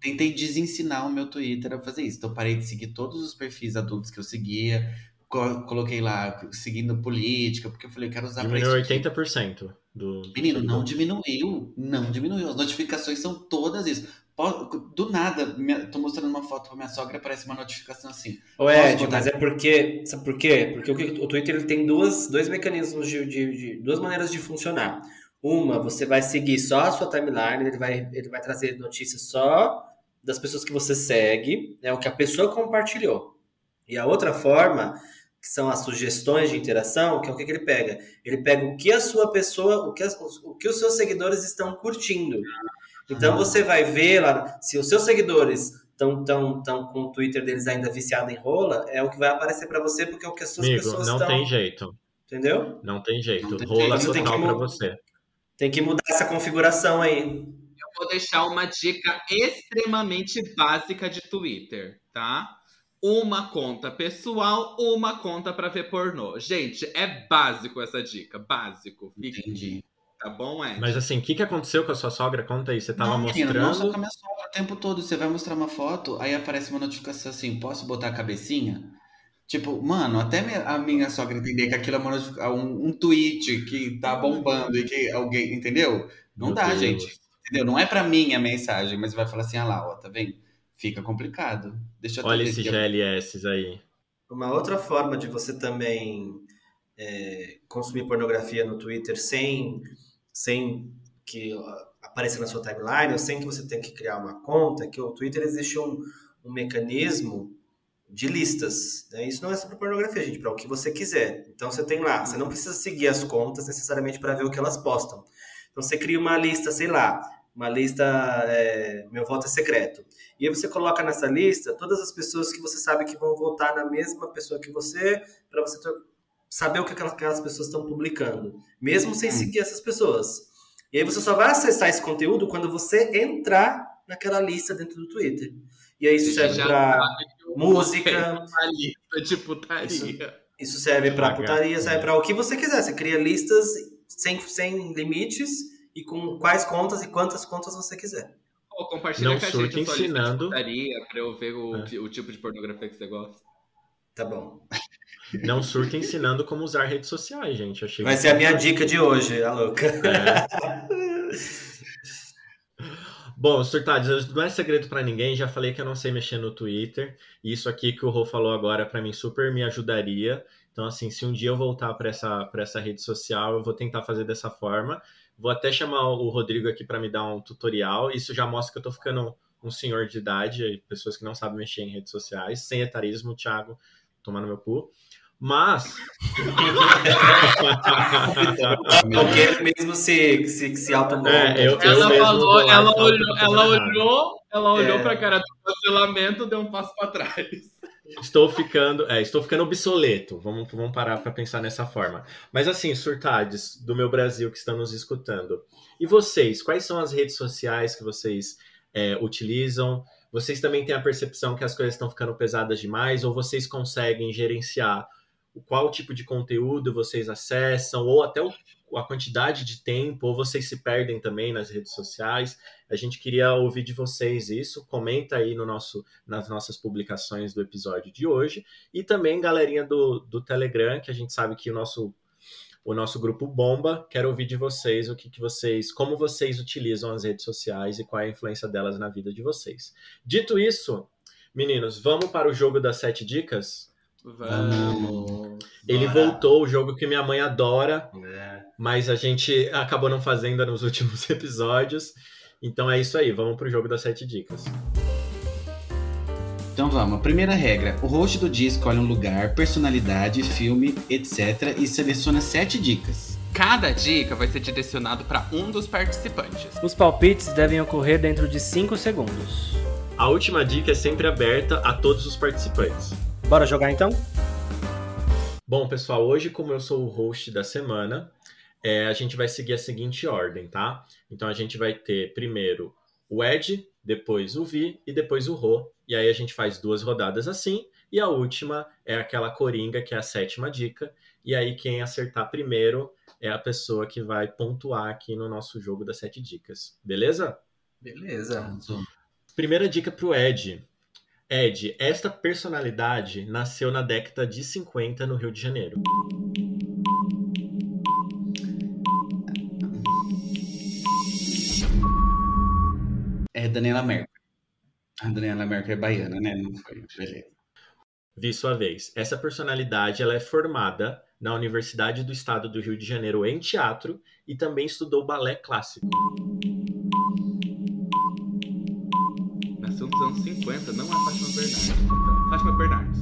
Tentei desensinar o meu Twitter a fazer isso. Então, parei de seguir todos os perfis adultos que eu seguia coloquei lá, seguindo política, porque eu falei, eu quero usar Diminuiu pra isso. 80% do. Menino, não diminuiu. Não diminuiu. As notificações são todas isso. Do nada, tô mostrando uma foto pra minha sogra e aparece uma notificação assim. Ô, Ed, mas é porque. Sabe por quê? Porque o, Twitter ele tem duas, dois mecanismos de, de, de, duas maneiras de funcionar. Uma, você vai seguir só a sua timeline, ele vai, ele vai trazer notícias só das pessoas que você segue, né, o que a pessoa compartilhou. E a outra forma que são as sugestões de interação, que é o que, que ele pega? Ele pega o que a sua pessoa, o que, as, o que os seus seguidores estão curtindo. Então você vai ver lá, se os seus seguidores estão tão, tão com o Twitter deles ainda viciado em rola, é o que vai aparecer para você, porque é o que as suas Amigo, pessoas não estão... tem jeito. Entendeu? Não tem jeito. Não tem rola jeito. total para você. Tem que mudar essa configuração aí. Eu vou deixar uma dica extremamente básica de Twitter, tá? uma conta pessoal, uma conta para ver pornô. Gente, é básico essa dica, básico. Entendi. Tá bom, é? Mas assim, o que, que aconteceu com a sua sogra? Conta aí, você tava não, mostrando... Não, só com a minha sogra o tempo todo. Você vai mostrar uma foto, aí aparece uma notificação assim, posso botar a cabecinha? Tipo, mano, até a minha sogra entender que aquilo é uma, um, um tweet que tá bombando e que alguém, entendeu? Não Meu dá, Deus. gente. Entendeu? Não é para mim a mensagem, mas vai falar assim, ah lá, ó, tá vendo? fica complicado. Deixa eu Olha esses GLS aí. Uma outra forma de você também é, consumir pornografia no Twitter sem, sem que apareça na sua timeline, ou sem que você tenha que criar uma conta, é que o Twitter existe um, um mecanismo de listas. Né? Isso não é sobre pornografia, gente, para o que você quiser. Então você tem lá, você não precisa seguir as contas necessariamente para ver o que elas postam. Então você cria uma lista, sei lá, uma lista, é, meu voto é secreto. E aí você coloca nessa lista todas as pessoas que você sabe que vão votar na mesma pessoa que você, para você saber o que aquelas pessoas estão publicando, mesmo sem seguir essas pessoas. E aí você só vai acessar esse conteúdo quando você entrar naquela lista dentro do Twitter. E aí isso serve para música, de putaria. Isso, isso serve para putaria, serve para o que você quiser. Você cria listas sem, sem limites e com quais contas e quantas contas você quiser. Oh, compartilha não com a gente ensinando. para eu ver o, é. o tipo de pornografia que você gosta. Tá bom. Não surta ensinando como usar redes sociais, gente. Achei Vai ser a minha dica de hoje, a louca. É. Bom, surtados, não é segredo para ninguém, já falei que eu não sei mexer no Twitter. E isso aqui que o Rô falou agora para mim super me ajudaria. Então, assim, se um dia eu voltar para essa, essa rede social, eu vou tentar fazer dessa forma. Vou até chamar o Rodrigo aqui para me dar um tutorial. Isso já mostra que eu estou ficando um senhor de idade, pessoas que não sabem mexer em redes sociais, sem etarismo. Thiago tomar no meu cu. Mas. Porque ele mesmo se, se, se auto É, eu- Ela mesmo falou, lá ela olhou, eu ela fazendo errado. olhou, ela olhou É. pra cara do cancelamento, deu um passo pra trás. Estou ficando, é, estou ficando obsoleto. Vamos, vamos parar para pensar nessa forma. Mas assim, surtades do meu Brasil que estão nos escutando. E vocês, quais são as redes sociais que vocês é, utilizam? Vocês também têm a percepção que as coisas estão ficando pesadas demais? Ou vocês conseguem gerenciar qual tipo de conteúdo vocês acessam? Ou até o- a quantidade de tempo? Ou vocês se perdem também nas redes sociais? A gente queria ouvir de vocês isso. Comenta aí no nosso nas nossas publicações do episódio de hoje. E também, galerinha do, do Telegram, que a gente sabe que o nosso, o nosso grupo bomba. Quero ouvir de vocês o que, que vocês, como vocês utilizam as redes sociais e qual é a influência delas na vida de vocês. Dito isso, meninos, vamos para o jogo das sete dicas? Vamos. Ele Bora. voltou, o jogo que minha mãe adora, É. mas a gente acabou não fazendo nos últimos episódios. Então é isso aí, vamos pro jogo das sete dicas. Então vamos. Primeira regra: o host do dia escolhe um lugar, personalidade, filme, etc. e seleciona sete dicas. Cada dica vai ser direcionado para um dos participantes. Os palpites devem ocorrer dentro de 5 segundos. A última dica é sempre aberta a todos os participantes. Bora jogar então? Bom, pessoal, hoje, como eu sou o host da semana, é, a gente vai seguir a seguinte ordem, tá? Então a gente vai ter primeiro o Ed, depois o Vi e depois o Rô. E aí a gente faz duas rodadas assim. E a última é aquela coringa, que é a sétima dica. E aí quem acertar primeiro é a pessoa que vai pontuar aqui no nosso jogo das sete dicas. Beleza? Beleza. Primeira dica pro Ed. Ed, esta personalidade nasceu na década de 50 no Rio de Janeiro. É Daniela Mercury. A Daniela Mercury é baiana, né? Não foi. Beleza. Vi sua vez. Essa personalidade ela é formada na Universidade do Estado do Rio de Janeiro em teatro e também estudou balé clássico. Nos anos 50, não é a Fátima Bernardes. Então, Fátima Bernardes.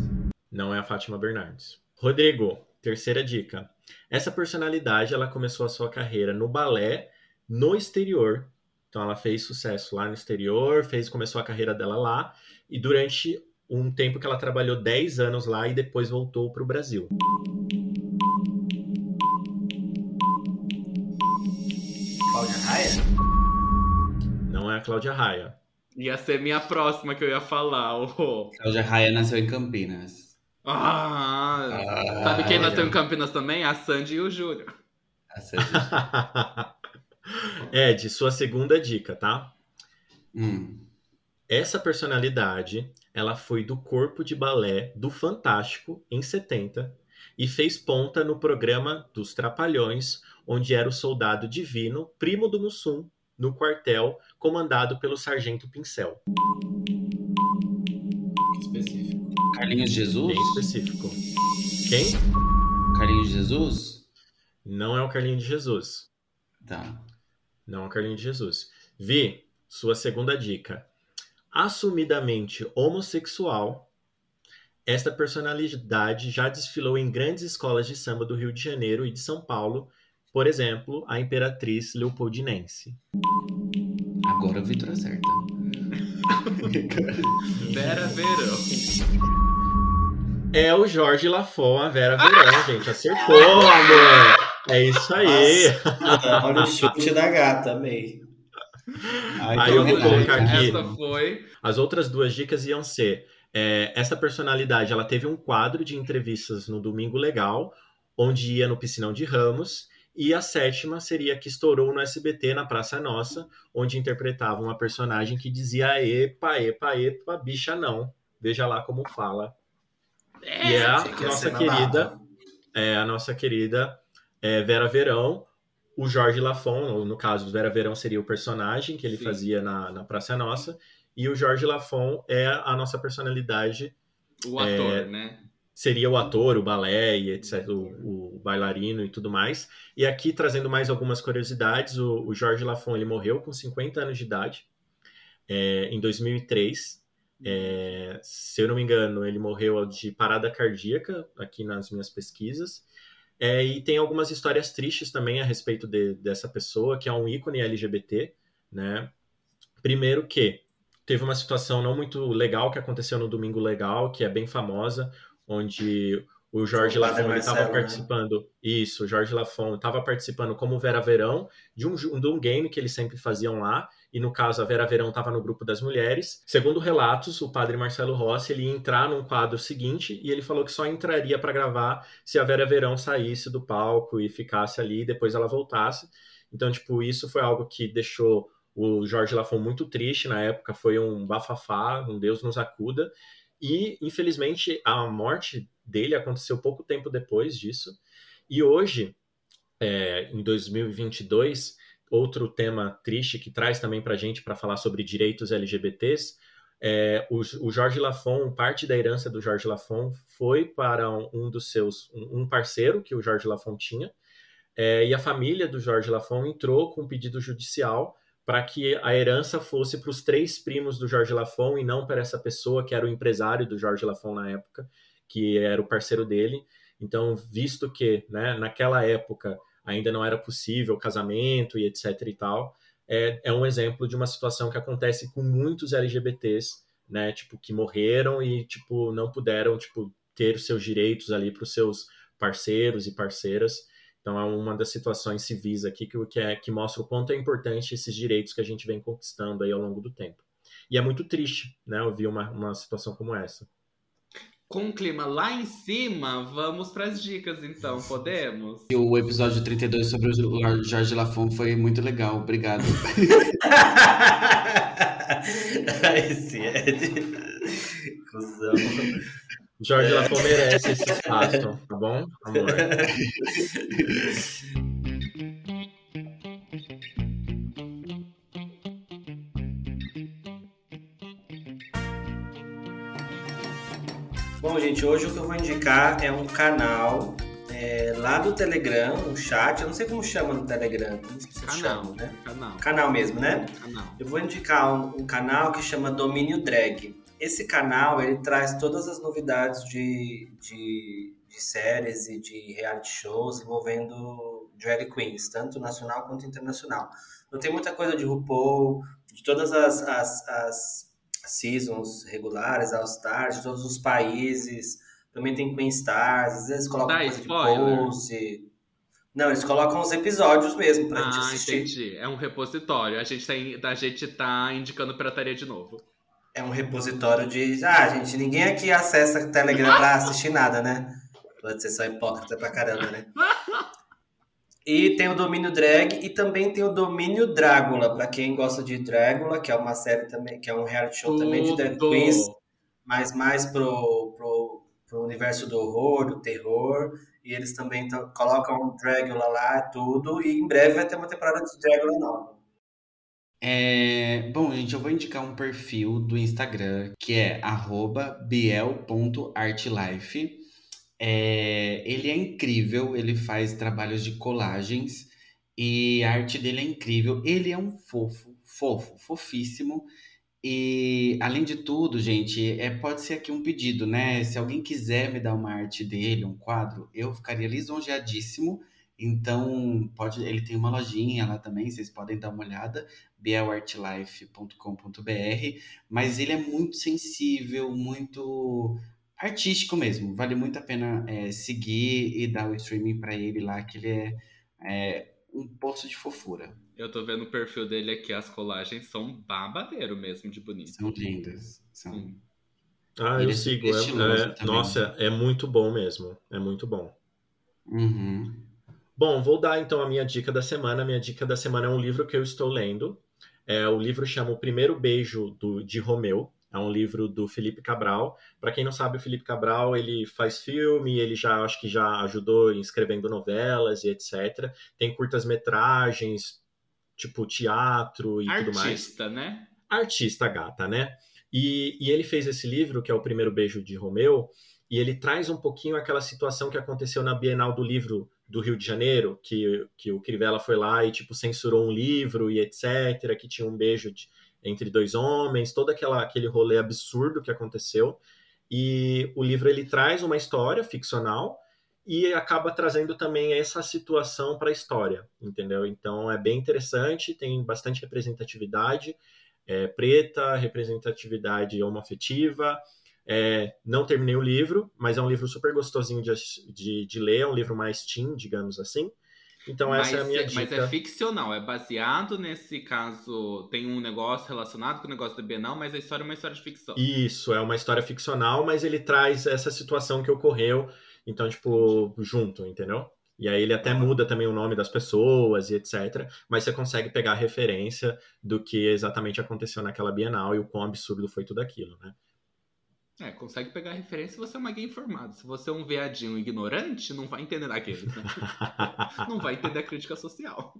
Não é a Fátima Bernardes. Rodrigo, terceira dica. Essa personalidade ela começou a sua carreira no balé no exterior. Então ela fez sucesso lá no exterior, fez começou a carreira dela lá e durante um tempo que ela trabalhou 10 anos lá e depois voltou para o Brasil. Cláudia Raia? Não é a Cláudia Raia. Ia ser minha próxima que eu ia falar. Oh. Cláudia Raia nasceu em Campinas. Ah, Ah, sabe quem nasceu em Campinas também? A Sandy e o Júlio. Essa é- Ed, sua segunda dica, tá? Hum. Essa personalidade, ela foi do corpo de balé do Fantástico em 70 e fez ponta no programa dos Trapalhões, onde era o soldado divino, primo do Mussum, no quartel, comandado pelo Sargento Pincel. Específico. Carlinhos Jesus? Bem específico. Quem? Carlinhos Jesus? Não é o Carlinho de Jesus. Tá. Não é o Carlinho de Jesus. Vi, sua segunda dica. Assumidamente homossexual, esta personalidade já desfilou em grandes escolas de samba do Rio de Janeiro e de São Paulo, por exemplo, a Imperatriz Leopoldinense. Agora o Vitor acerta. Vera Verão. É o Jorge Lafon, a Vera Verão, gente. Acertou, amor! É isso aí! Nossa, olha o chute da gata, amei. Ai, Aí eu vou colocar aqui. Essa foi. As outras duas dicas iam ser: é, essa personalidade ela teve um quadro de entrevistas no Domingo Legal, onde ia no Piscinão de Ramos, e a sétima seria que estourou no SBT na Praça Nossa, onde interpretava uma personagem que dizia epa, epa, epa, bicha não. Veja lá como fala. E é a que nossa querida, é a nossa querida é, Vera Verão. O Jorge Lafon, no, no caso, Vera Verão seria o personagem que ele Sim. fazia na, na Praça Nossa. E o Jorge Lafon é a nossa personalidade, O ator, né? Seria o ator, o balé e etc, o, o bailarino e tudo mais. E aqui, trazendo mais algumas curiosidades, o, o Jorge Lafon ele morreu com 50 anos de idade, é, em 2003, É, se eu não me engano, ele morreu de parada cardíaca, aqui nas minhas pesquisas. É, e tem algumas histórias tristes também a respeito de, dessa pessoa, que é um ícone LGBT, né? Primeiro que teve uma situação não muito legal que aconteceu no Domingo Legal, que é bem famosa, onde o Jorge Lafon estava né? participando. Né? Isso, o Jorge Lafon estava participando como Vera Verão de um, de um game que eles sempre faziam lá. E no caso, a Vera Verão estava no grupo das mulheres. Segundo relatos, o padre Marcelo Rossi ele ia entrar num quadro seguinte e ele falou que só entraria para gravar se a Vera Verão saísse do palco e ficasse ali e depois ela voltasse. Então, tipo, isso foi algo que deixou o Jorge Lafon muito triste na época, foi um bafafá, um Deus nos acuda. E, infelizmente, a morte dele aconteceu pouco tempo depois disso. E hoje, é, em 2022, outro tema triste que traz também para a gente para falar sobre direitos LGBTs, é, o, o, Jorge Lafon, parte da herança do Jorge Lafon foi para um, um dos seus, um, um, parceiro que o Jorge Lafon tinha, é, e a família do Jorge Lafon entrou com um pedido judicial para que a herança fosse para os três primos do Jorge Lafon e não para essa pessoa que era o empresário do Jorge Lafon na época, que era o parceiro dele. Então, visto que né, naquela época ainda não era possível casamento e etc e tal, é, é um exemplo de uma situação que acontece com muitos LGBTs, né, tipo, que morreram e, tipo, não puderam, tipo, ter os seus direitos ali para os seus parceiros e parceiras. Então é uma das situações civis aqui que, que, é, que mostra o quanto é importante esses direitos que a gente vem conquistando aí ao longo do tempo. E é muito triste, né, ouvir uma, uma situação como essa. Com o clima lá em cima, vamos para as dicas então, podemos? E o episódio 32 sobre o Jorge Lafon foi muito legal, obrigado. Esse Ed. Cusão. Jorge é. Lafon merece esse espaço, tá bom, amor? Bom, gente, hoje o que eu vou indicar é um canal é, lá do Telegram, um chat, eu não sei como chama no Telegram, não sei se canal, chama, né? Canal. Canal mesmo, né? Canal. Eu vou indicar um, um canal que chama Domínio Drag esse canal ele traz todas as novidades de, de, de, séries e de reality shows envolvendo drag queens, tanto nacional quanto internacional. Então tem muita coisa de RuPaul, de todas as, as, as seasons regulares, All Stars, de todos os países. Também tem Queen Stars, às vezes colocam Dá coisa spoiler. de pose. Não, eles colocam os episódios mesmo pra ah, gente assistir. Ah, entendi. É um repositório. A gente tá, a gente tá indicando pirataria de novo é um repositório de. Ah, gente, ninguém aqui acessa o Telegram pra assistir nada, né? Pode ser só hipócrita pra caramba, né? E tem o domínio drag e também tem o domínio Drácula, para quem gosta de Drácula, que é uma série também, que é um reality show Tudo. também de drag queens, mas mais pro, pro, pro universo do horror, do terror. E eles também colocam o Drácula lá, tudo. E em breve vai ter uma temporada de Drácula nova. É, bom, gente, eu vou indicar um perfil do Instagram que é biel.artlife. É, ele é incrível, ele faz trabalhos de colagens e a arte dele é incrível. Ele é um fofo, fofo, fofíssimo. E além de tudo, gente, é, pode ser aqui um pedido, né? Se alguém quiser me dar uma arte dele, um quadro, eu ficaria lisonjeadíssimo então, pode, ele tem uma lojinha lá também, vocês podem dar uma olhada, belartlife.com.br, mas ele é muito sensível, muito artístico mesmo. Vale muito a pena é, seguir e dar o streaming para ele lá, que ele é, é, um poço de fofura. Eu tô vendo o perfil dele aqui, as colagens são babadeiro mesmo de bonito. São lindas. São. Ah, eu é sigo. É, é, nossa, é muito bom mesmo. É muito bom. Uhum. Bom, vou dar então a minha dica da semana. A minha dica da semana é um livro que eu estou lendo. É, o livro chama O Primeiro Beijo do, de Romeu. É um livro do Felipe Cabral. Para quem não sabe, o Felipe Cabral ele faz filme, ele já acho que já ajudou em escrevendo novelas e etc. Tem curtas metragens, tipo teatro e Artista, tudo mais. Artista, né? Artista gata, né? E, e ele fez esse livro que é o Primeiro Beijo de Romeu e ele traz um pouquinho aquela situação que aconteceu na Bienal do Livro do Rio de Janeiro, que, que o Crivella foi lá e tipo censurou um livro e etc, que tinha um beijo de, entre dois homens, todo aquela, aquele rolê absurdo que aconteceu. E o livro ele traz uma história ficcional e acaba trazendo também essa situação para a história, entendeu? Então é bem interessante, tem bastante representatividade é, preta, representatividade homoafetiva. É, não terminei o livro, mas é um livro super gostosinho de, de, de ler, é um livro mais teen, digamos assim. Então mas, essa é a minha Mas dica. é ficcional, é baseado nesse caso. Tem um negócio relacionado com o negócio da Bienal, mas a história é uma história de ficção. Isso, é uma história ficcional, mas ele traz essa situação que ocorreu, então, tipo, junto, entendeu? E aí ele até muda também o nome das pessoas e etc. Mas você consegue pegar a referência do que exatamente aconteceu naquela Bienal e o quão absurdo foi tudo aquilo, né? É, consegue pegar a referência se você é uma gay informado. Se você é um veadinho ignorante, não vai entender aquele. Né? não vai entender a crítica social.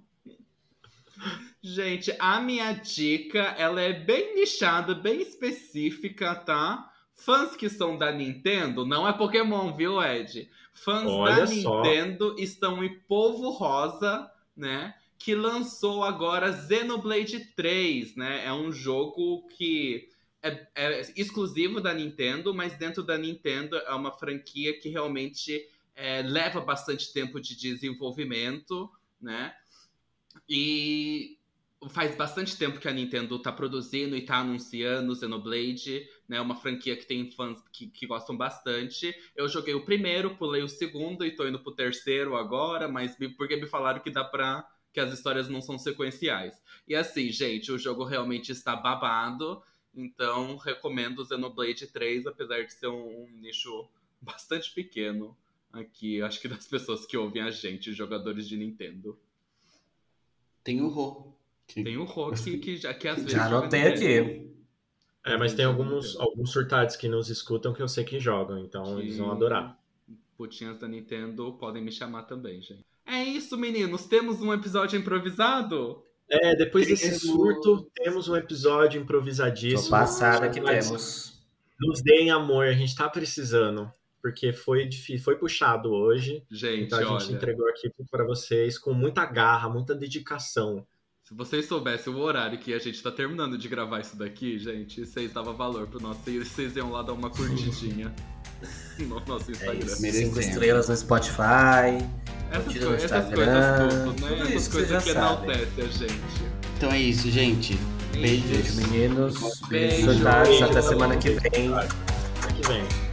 Gente, a minha dica, ela é bem nichada, bem específica, tá? Fãs que são da Nintendo, não é Pokémon, viu, Ed? Fãs Olha da só. Nintendo estão em Polvo Rosa, né? Que lançou agora Xenoblade 3, né? É um jogo que é, é exclusivo da Nintendo, mas dentro da Nintendo é uma franquia que realmente é, leva bastante tempo de desenvolvimento, né? E faz bastante tempo que a Nintendo tá produzindo e tá anunciando Xenoblade, né? Uma franquia que tem fãs que, que gostam bastante. Eu joguei o primeiro, pulei o segundo e tô indo pro terceiro agora, mas me- porque me falaram que dá pra. que as histórias não são sequenciais. E assim, gente, o jogo realmente está babado. Então, recomendo o Xenoblade 3, apesar de ser um, um nicho bastante pequeno aqui, acho que das pessoas que ouvem a gente, jogadores de Nintendo. Tem o Rô. que- Tem o Rock que, já, que às vezes. Já anotei aqui. É, mas tem alguns, alguns surtados que nos escutam que eu sei que jogam, então eles vão adorar. Putinhas da Nintendo podem me chamar também, gente. É isso, meninos. Temos um episódio improvisado? É, depois desse surto, temos um episódio Tô improvisadíssimo. passada que temos. Nos deem amor, a gente tá precisando. Porque foi difícil, foi puxado hoje. Gente, Então a gente olha. entregou aqui para vocês com muita garra, muita dedicação. Se vocês soubessem o horário que a gente tá terminando de gravar isso daqui, gente, vocês davam valor pro nosso. Vocês iam lá dar uma curtidinha no nosso É Instagram. isso. Merecemos. Cinco estrelas no Spotify. Essas, curtida co- no essas coisas tudo, né? tudo essas coisas que enaltecem a gente. Então é isso, gente. Beijo, Beijos. meninos. Beijo. Beijos, soldados. Beijo. Até semana que vem. Até que vem.